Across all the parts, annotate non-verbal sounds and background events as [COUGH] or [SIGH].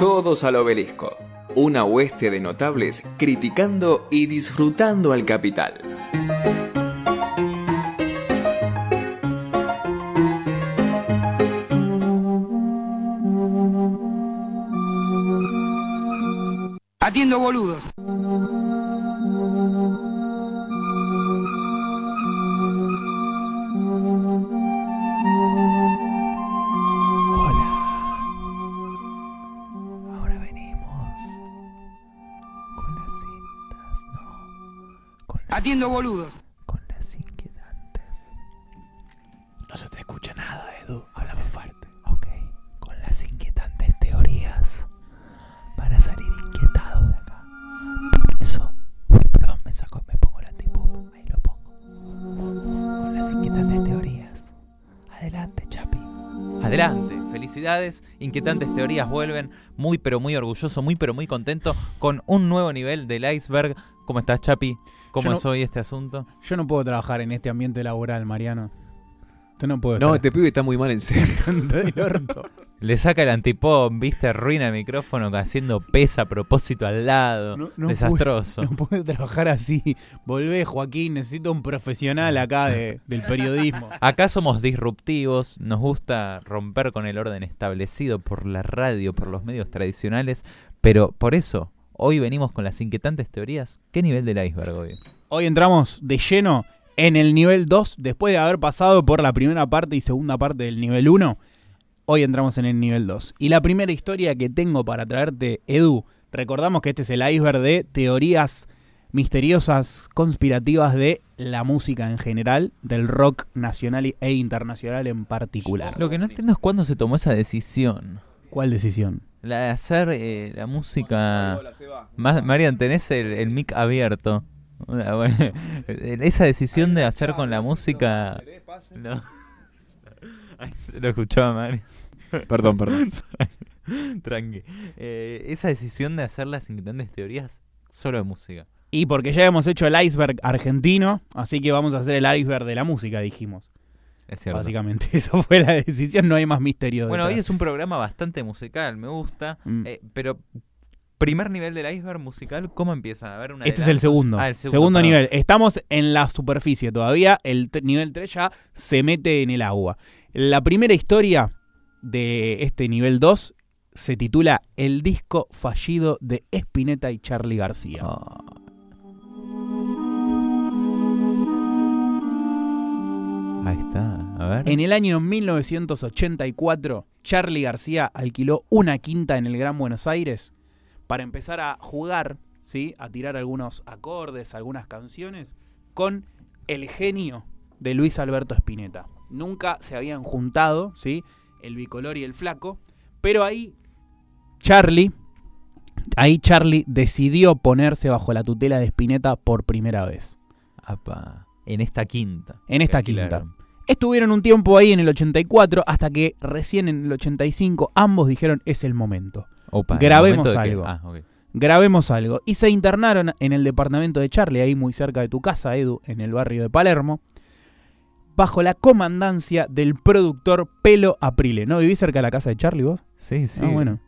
Todos al obelisco. Una hueste de notables criticando y disfrutando al capital. Atiendo boludos. con las inquietantes. No se te escucha nada, Edu. Habla más fuerte. Ok, con las inquietantes teorías para salir inquietados de acá. Eso, uy, perdón, me saco, me pongo el antipop, ahí lo pongo. Con las inquietantes teorías. Adelante, Chapi. Adelante, felicidades, inquietantes teorías vuelven, muy pero muy orgulloso, muy pero muy contento con un nuevo nivel del iceberg. ¿Cómo estás, Chapi? ¿Cómo no- es hoy este asunto? Yo no puedo trabajar en este ambiente laboral, Mariano. Tú no puedo No, estar este pibe está muy mal en serio. [LAUGHS] Le saca el antipop, viste, arruina el micrófono haciendo pesa a propósito al lado. No- no Desastroso. [LAUGHS] No puedo trabajar así. Volvé, Joaquín. Necesito un profesional acá de- del periodismo. [LAUGHS] Acá somos disruptivos, nos gusta romper con el orden establecido por la radio, por los medios tradicionales, pero por eso hoy venimos con las inquietantes teorías. ¿Qué nivel del iceberg hoy? Hoy entramos de lleno en el nivel 2. Después de haber pasado por la primera parte y segunda parte del nivel 1. Hoy entramos en el nivel 2. Y la primera historia que tengo para traerte, Edu. Recordamos que este es el iceberg de teorías misteriosas, conspirativas de la música en general, del rock nacional e internacional en particular. Lo que no entiendo es cuándo se tomó esa decisión. ¿Cuál decisión? La de hacer eh, la música... Ma- Marian, tenés el, el mic abierto. [LAUGHS] Esa decisión de hacer con la música... No. [LAUGHS] Ay, se lo escuchaba Marian. Perdón, perdón. [LAUGHS] Tranqui. Eh, esa decisión de hacer las inquietantes teorías solo de música. Y porque ya hemos hecho el iceberg argentino, así que vamos a hacer el iceberg de la música, dijimos. Es cierto. Básicamente, [LAUGHS] esa fue la decisión, no hay más misterio. Bueno, hoy es un programa bastante musical, me gusta. Mm. Eh, pero, primer nivel del iceberg musical, ¿cómo empieza? A ver una Este es el segundo. Ah, el segundo segundo, perdón. nivel. Estamos en la superficie todavía. El nivel 3 ya se mete en el agua. La primera historia de este nivel 2 se titula El disco fallido de Spinetta y Charlie García. Ah. Ahí está, a ver. En el año 1984, Charlie García alquiló una quinta en el Gran Buenos Aires para empezar a jugar, ¿sí? a tirar algunos acordes, algunas canciones, con el genio de Luis Alberto Spinetta. Nunca se habían juntado, ¿sí? el bicolor y el flaco, pero ahí Charlie, ahí Charlie decidió ponerse bajo la tutela de Spinetta por primera vez. Apa, en esta quinta. En esta quinta. alquilaron. Estuvieron un tiempo ahí en el 84 hasta que recién en el 85 ambos dijeron es el momento. Opa, ¿el Grabemos momento algo. Ah. Grabemos algo. Y se internaron en el departamento de Charlie, ahí muy cerca de tu casa, Edu, en el barrio de Palermo, bajo la comandancia del productor Pelo Aprile. ¿No vivís cerca de la casa de Charlie vos? Sí, sí. Ah, bueno.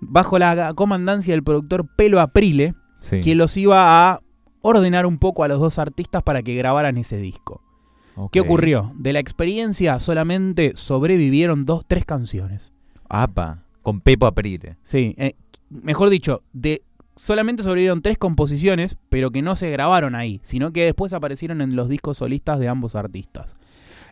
Bajo la comandancia del productor Pelo Aprile, Sí. que los iba a ordenar un poco a los dos artistas para que grabaran ese disco. ¿Qué ocurrió? De la experiencia solamente sobrevivieron dos, tres canciones. Apa, con Pepo Aprile. Sí, eh, mejor dicho, de solamente sobrevivieron tres composiciones, pero que no se grabaron ahí, sino que después aparecieron en los discos solistas de ambos artistas.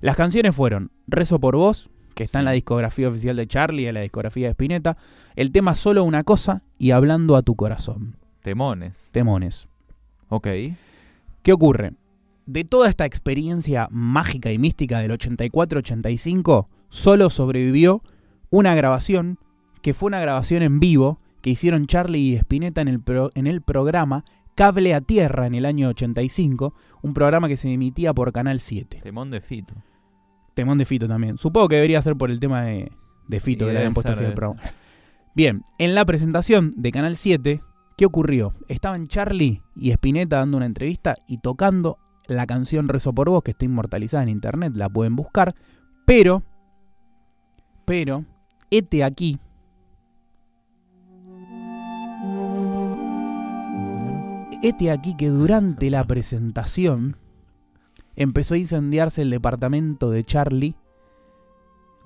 Las canciones fueron Rezo por vos, que está en la discografía oficial de Charlie, en la discografía de Spinetta, el tema Solo una cosa y Hablando a tu corazón. Temones. Temones. Ok. ¿Qué ocurre? De toda esta experiencia mágica y mística del 84-85, solo sobrevivió una grabación, que fue una grabación en vivo que hicieron Charlie y Spinetta en el, pro- en el programa Cable a Tierra en el año 85, un programa que se emitía por Canal 7. Temón de Fito. Temón de Fito también. Supongo que debería ser por el tema de, de Fito Y que le habían puesto así debe programa. Bien, en la presentación de Canal 7, ¿Qué ocurrió? Estaban Charlie y Spinetta dando una entrevista y tocando la canción Rezo por Vos, que está inmortalizada en internet, la pueden buscar, pero, pero, este aquí. Este aquí que durante la presentación empezó a incendiarse el departamento de Charlie,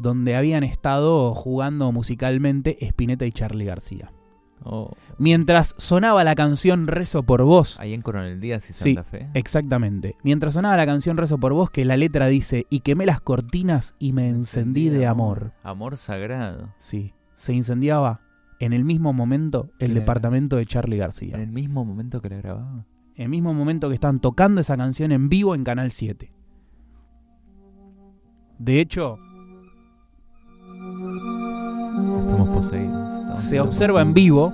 donde habían estado jugando musicalmente Spinetta y Charlie García. Oh, Mientras sonaba la canción Rezo por vos, ahí en Coronel Díaz y Sí, Santa Fe. exactamente, mientras sonaba la canción Rezo por vos, que la letra dice, y quemé las cortinas y me encendí de amor. Amor sagrado. Sí, se incendiaba en el mismo momento el departamento de Charlie En García. el mismo momento que la grababa. En el mismo momento que estaban tocando esa canción en vivo en Canal 7. De hecho, Estamos poseídos. Se observa en vivo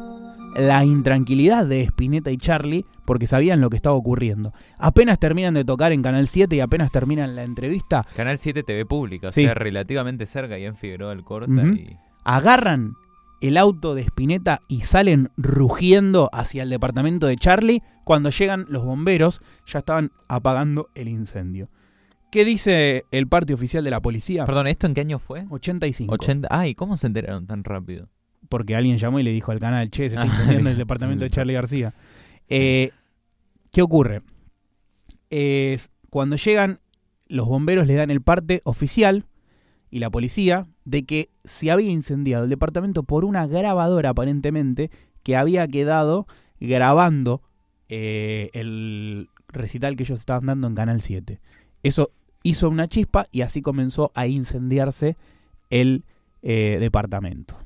la intranquilidad de Spinetta y Charlie porque sabían lo que estaba ocurriendo. Apenas terminan de tocar en Canal 7 y apenas terminan la entrevista, Canal 7 TV pública, o Sí. sea, relativamente cerca, y en Figueroa el corta y. agarran el auto de Spinetta y salen rugiendo hacia el departamento de Charlie. Cuando llegan los bomberos, ya estaban apagando el incendio. ¿Qué dice el parte oficial de la policía? Perdón, ¿esto en qué año fue? 85. 80. Ay, ¿cómo se enteraron tan rápido? Porque alguien llamó y le dijo al canal, che, se está [LAUGHS] incendiando el departamento de Charlie García. Eh, ¿Qué ocurre? Cuando llegan, los bomberos le dan el parte oficial y la policía de que se había incendiado el departamento por una grabadora aparentemente que había quedado grabando eh, el recital que ellos estaban dando en Canal 7. Eso hizo una chispa y así comenzó a incendiarse el eh, departamento.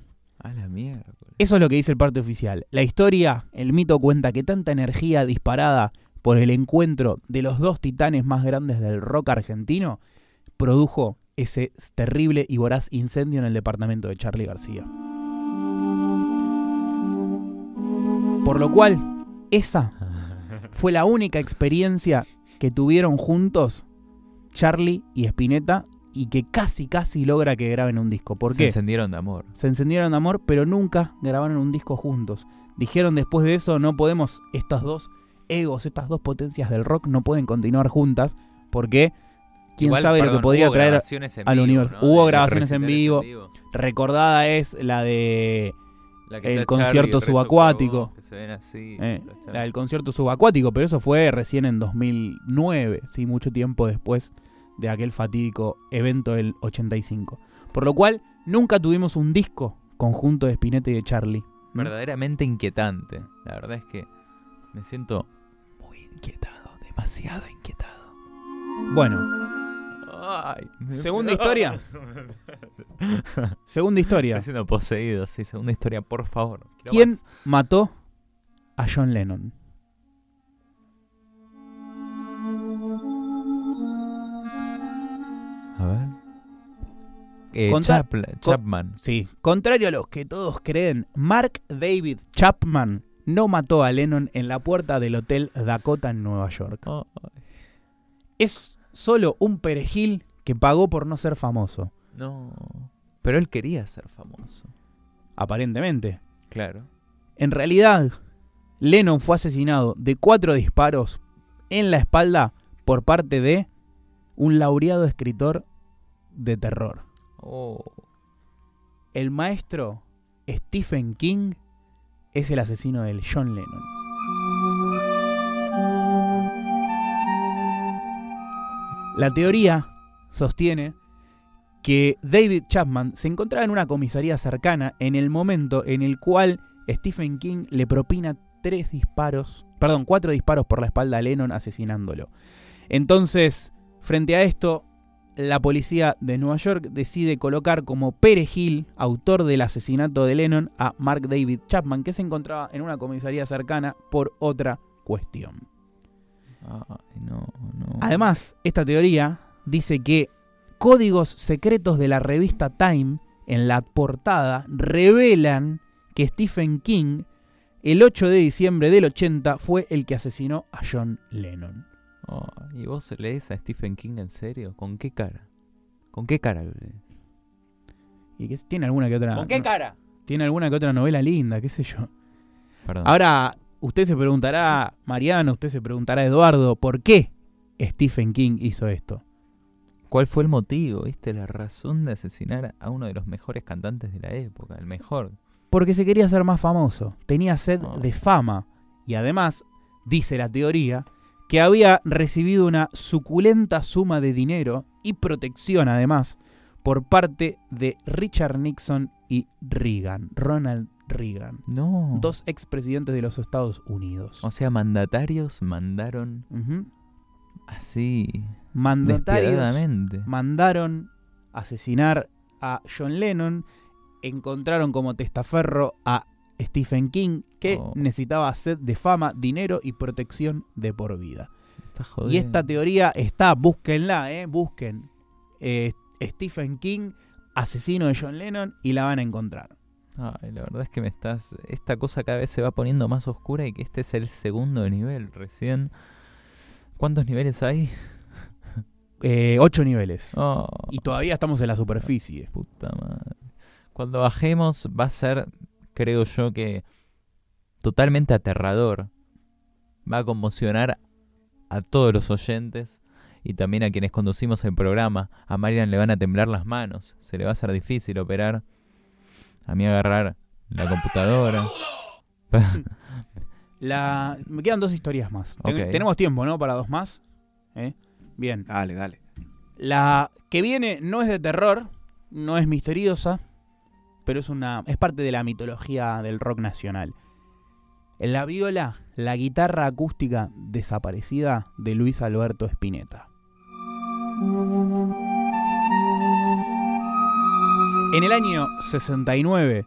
A la mierda. Eso es lo que dice el parte oficial. La historia, el mito cuenta que tanta energía disparada por el encuentro de los dos titanes más grandes del rock argentino produjo ese terrible y voraz incendio en el departamento de Charlie García. Por lo cual, esa [LAUGHS] fue la única experiencia que tuvieron juntos Charlie y Spinetta y que casi casi logra que graben un disco. ¿Por se qué? encendieron de amor. se encendieron de amor, pero nunca grabaron un disco juntos. Dijeron después de eso, no podemos, estos dos egos, estas dos potencias del rock no pueden continuar juntas, porque quién Igual, sabe lo que podría traer. al universo. ¿no? Hubo De grabaciones en vivo. Recordada es la de La que el concierto Charlie, subacuático. vos, que se ven así, eh, la del concierto subacuático, pero eso fue recién en 2009, sí, mucho tiempo después de aquel fatídico evento del 85. Por lo cual, nunca tuvimos un disco conjunto de Spinetta y de Charlie. Verdaderamente inquietante. La verdad es que me siento muy inquietado, demasiado inquietado. Bueno, Ay, me- Segunda historia. [LAUGHS] segunda historia. Estoy siendo poseído, sí. Segunda historia, por favor. Quiero ¿Quién más. mató a John Lennon? Eh, Chapla- Chapman. Sí, contrario a los que todos creen, Mark David Chapman no mató a Lennon en la puerta del Hotel Dakota en Nueva York. Oh, Es solo un perejil que pagó por no ser famoso, no. Pero él quería ser famoso. aparentemente. Claro. En realidad, Lennon fue asesinado de cuatro disparos en la espalda por parte de un laureado escritor de terror. Oh. El maestro Stephen King es el asesino del John Lennon. La teoría sostiene que David Chapman se encontraba en una comisaría cercana en el momento en el cual Stephen King le propina tres disparos, perdón, cuatro disparos por la espalda a Lennon asesinándolo. Entonces, frente a esto, la policía de Nueva York decide colocar como perejil, autor del asesinato de Lennon, a Mark David Chapman, que se encontraba en una comisaría cercana por otra cuestión. Ay, no, no. Además, esta teoría dice que códigos secretos de la revista Time en la portada revelan que Stephen King, el 8 de diciembre del 80, fue el que asesinó a John Lennon. Oh, ¿Y vos lees a Stephen King en serio? ¿Con qué cara? ¿Con qué cara lo lees? Y que tiene alguna que otra. ¿Con qué cara? Tiene alguna que otra novela linda, qué sé yo. Perdón. Ahora, usted se preguntará, Mariano, usted se preguntará, Eduardo, ¿por qué Stephen King hizo esto? ¿Cuál fue el motivo, viste? La razón de asesinar a uno de los mejores cantantes de la época, el mejor. Porque se quería ser más famoso, tenía sed Oh. de fama y además dice la teoría, que había recibido una suculenta suma de dinero y protección además por parte de Richard Nixon y Reagan, Ronald Reagan, No. dos expresidentes de los Estados Unidos. O sea, mandatarios mandaron así. Mandatarios mandaron asesinar a John Lennon, encontraron como testaferro a Stephen King, que Oh. necesitaba sed de fama, dinero y protección de por vida. Y esta teoría está, búsquenla, eh, busquen eh, Stephen King, asesino de John Lennon, y la van a encontrar. Ay, la verdad es que me estás. Esta cosa cada vez se va poniendo más oscura y que este es el segundo nivel recién. ¿Cuántos niveles hay? [LAUGHS] Eh, ocho niveles. Oh, Y todavía estamos en la superficie. puta madre. Cuando bajemos va a ser, creo yo, que totalmente aterrador. Va a conmocionar a todos los oyentes y también a quienes conducimos el programa. A Marian le van a temblar las manos. Se le va a hacer difícil operar. A mí agarrar la computadora. [LAUGHS] La, me quedan dos historias más. Ten- tenemos tiempo, ¿no? Para dos más. ¿Eh? Bien. Dale, dale. La que viene no es de terror, no es misteriosa, pero es una es parte de la mitología del rock nacional. La viola, la guitarra acústica desaparecida de Luis Alberto Spinetta. En el año 69,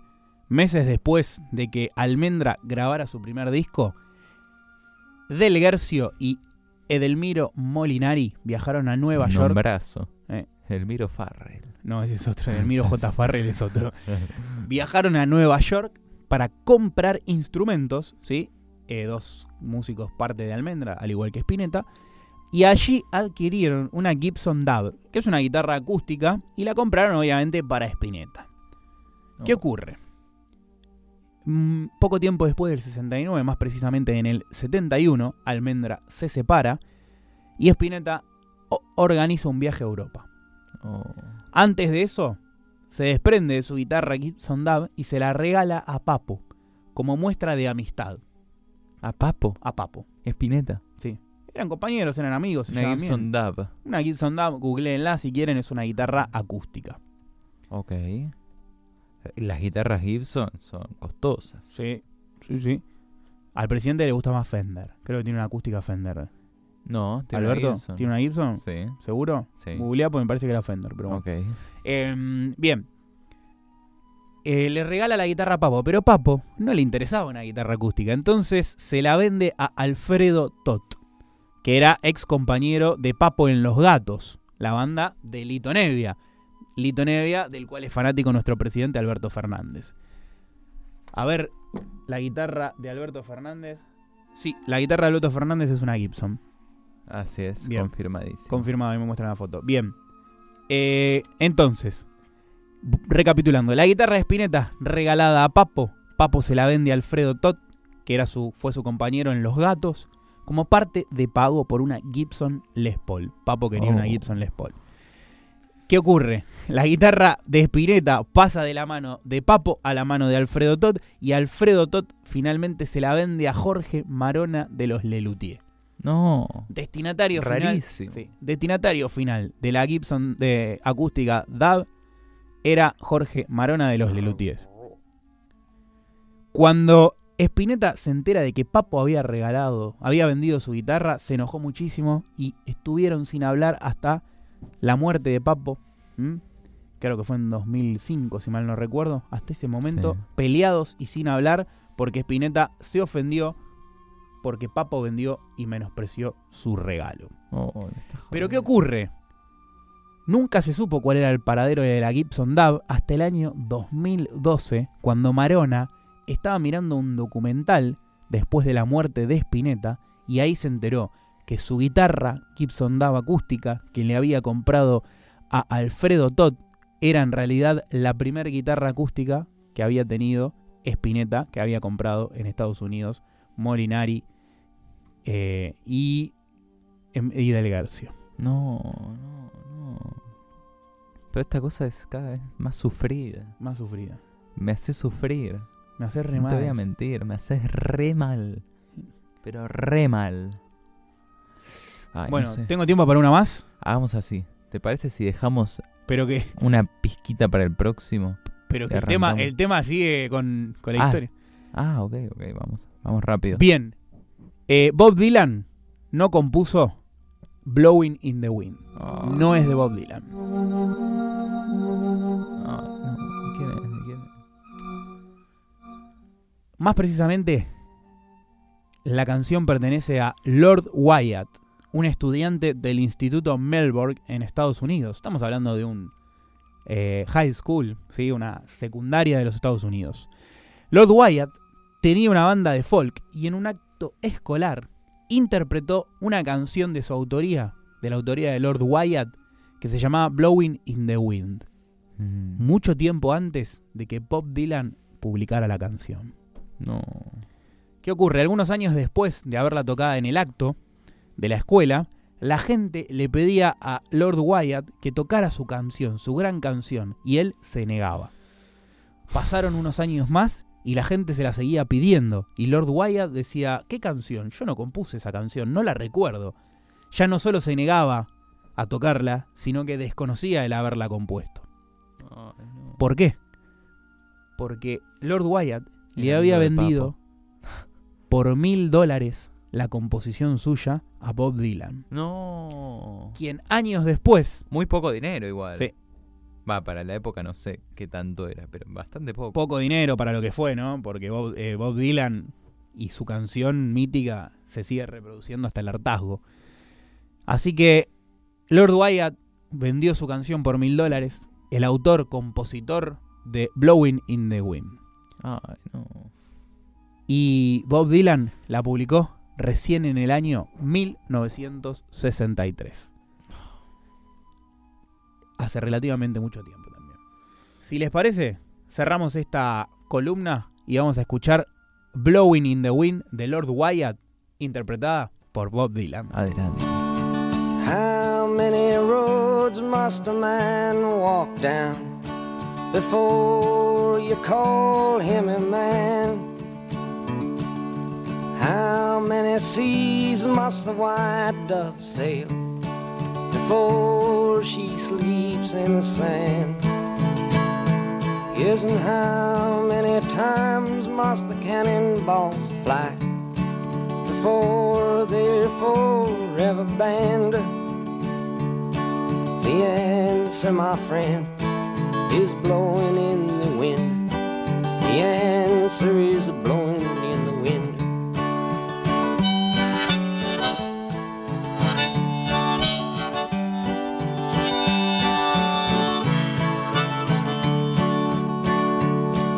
meses después de que Almendra grabara su primer disco, Del Guercio y Edelmiro Molinari viajaron a Nueva York. Nombrazo. Eh. Elmiro Farrell. No, ese es otro. Edelmiro [LAUGHS] J. Farrell es otro. [LAUGHS] Viajaron a Nueva York para comprar instrumentos, ¿sí? Eh, dos músicos parte de Almendra, al igual que Spinetta. Y allí adquirieron una Gibson Dub, que es una guitarra acústica, y la compraron obviamente para Spinetta. ¿Qué Oh. ocurre? Mm, poco tiempo después del 69, más precisamente en el 71, Almendra se separa y Spinetta organiza un viaje a Europa. Oh. Antes de eso, se desprende de su guitarra Gibson Dub y se la regala a Papo, como muestra de amistad. A Papo. A Papo, Espineta. sí. Eran compañeros, eran amigos, Una Gibson. Dub. Una Gibson Dub, googleenla si quieren, es una guitarra acústica. Ok. Las guitarras Gibson son costosas. Sí, sí, sí. Al presidente le gusta más Fender. Creo que tiene una acústica Fender. No, tiene una Alberto, Gibson. ¿tiene una Gibson? Sí, ¿Seguro? sí. Googleá porque me parece que era Fender, pero bueno. Ok. Em, bien. Eh, le regala la guitarra a Papo, pero Papo no le interesaba una guitarra acústica. Entonces se la vende a Alfredo Tot, que era ex compañero de Papo en Los Gatos, la banda de Lito Nevia. Lito Nevia, del cual es fanático nuestro presidente Alberto Fernández. A ver, la guitarra de Alberto Fernández. Sí, la guitarra de Alberto Fernández es una Gibson. Así es, Bien. confirmadísimo. Confirmado, ahí me muestran la foto. Bien. Eh, entonces, recapitulando. La guitarra de Spinetta regalada a Papo. Papo se la vende a Alfredo Tot, que era su, fue su compañero en Los Gatos, como parte de pago por una Gibson Les Paul. Papo quería una Oh. Gibson Les Paul. ¿Qué ocurre? La guitarra de Spinetta pasa de la mano de Papo a la mano de Alfredo Tot y Alfredo Tot finalmente se la vende a Jorge Marona de los Lelutier. No. Destinatario final. Rarísimo. Sí, destinatario final de la Gibson de acústica DAB era Jorge Marona de los Lelutiers. Cuando Spinetta se entera de que Papo había regalado, había vendido su guitarra, se enojó muchísimo y estuvieron sin hablar hasta la muerte de Papo. ¿m? Creo que fue en 2005, si mal no recuerdo. Hasta ese momento, Sí. peleados y sin hablar porque Spinetta se ofendió porque Papo vendió y menospreció su regalo. Oh, estás Pero ¿qué ocurre? Nunca se supo cuál era el paradero de la Gibson Dub hasta el año 2012, cuando Marona estaba mirando un documental después de la muerte de Spinetta y ahí se enteró que su guitarra Gibson Dub acústica, que le había comprado a Alfredo Todd, era en realidad la primera guitarra acústica que había tenido Spinetta, que había comprado en Estados Unidos Molinari eh, y, em, y Del Garcio. No, no, no. Pero esta cosa es cada vez más sufrida. Más sufrida. Me hace sufrir. Me hace re no te voy a mal. mentir, me haces re mal. Pero re mal. Ay, no Bueno, sé. tengo tiempo para una más, Hagamos así. ¿Te parece si dejamos pero que, una pizquita para el próximo? pero que el, tema, el tema sigue con, con la Ah. historia. Ah, ok, ok, vamos. Vamos rápido. Bien. Eh, Bob Dylan no compuso Blowing in the Wind. Ah, No es de Bob Dylan. ah, no. ¿De ¿Quién es? ¿De quién es? Más precisamente, la canción pertenece a Lord Wyatt, un estudiante del Instituto Melbourne en Estados Unidos. Estamos hablando de un eh, high school, ¿sí? una secundaria de los Estados Unidos. Lord Wyatt tenía una banda de folk y en un escolar interpretó una canción de su autoría, de la autoría de Lord Wyatt, que se llamaba Blowing in the Wind, Mm, mucho tiempo antes de que Bob Dylan publicara la canción. No. ¿Qué ocurre? Algunos años después de haberla tocada en el acto de la escuela, la gente le pedía a Lord Wyatt que tocara su canción, su gran canción, y él se negaba. Pasaron unos años más y la gente se la seguía pidiendo, y Lord Wyatt decía, ¿qué canción? Yo no compuse esa canción, no la recuerdo. Ya no solo se negaba a tocarla, sino que desconocía el haberla compuesto. No. ¿Por qué? Porque Lord Wyatt le había vendido [LAUGHS] por mil dólares la composición suya a Bob Dylan, No. quien años después, Muy poco dinero igual. Sí. Va, para la época no sé qué tanto era, pero bastante poco. poco dinero para lo que fue, ¿no? Porque Bob, eh, Bob Dylan y su canción mítica se sigue reproduciendo hasta el hartazgo. Así que Lord Wyatt vendió su canción por mil dólares, el autor, compositor de Blowing in the Wind. Ay, no. Y Bob Dylan la publicó recién en el año 1963. Hace relativamente mucho tiempo también. Si les parece, cerramos esta columna y vamos a escuchar Blowing in the Wind de Lord Wyatt, interpretada por Bob Dylan. Adelante. How many roads must a man walk down before you call him a man? How many seas must the white dove sail before she sleeps in the sand? Yes, and how many times must the cannonballs fly before they're forever banned? The answer, my friend, is blowing in the wind. The answer is blowing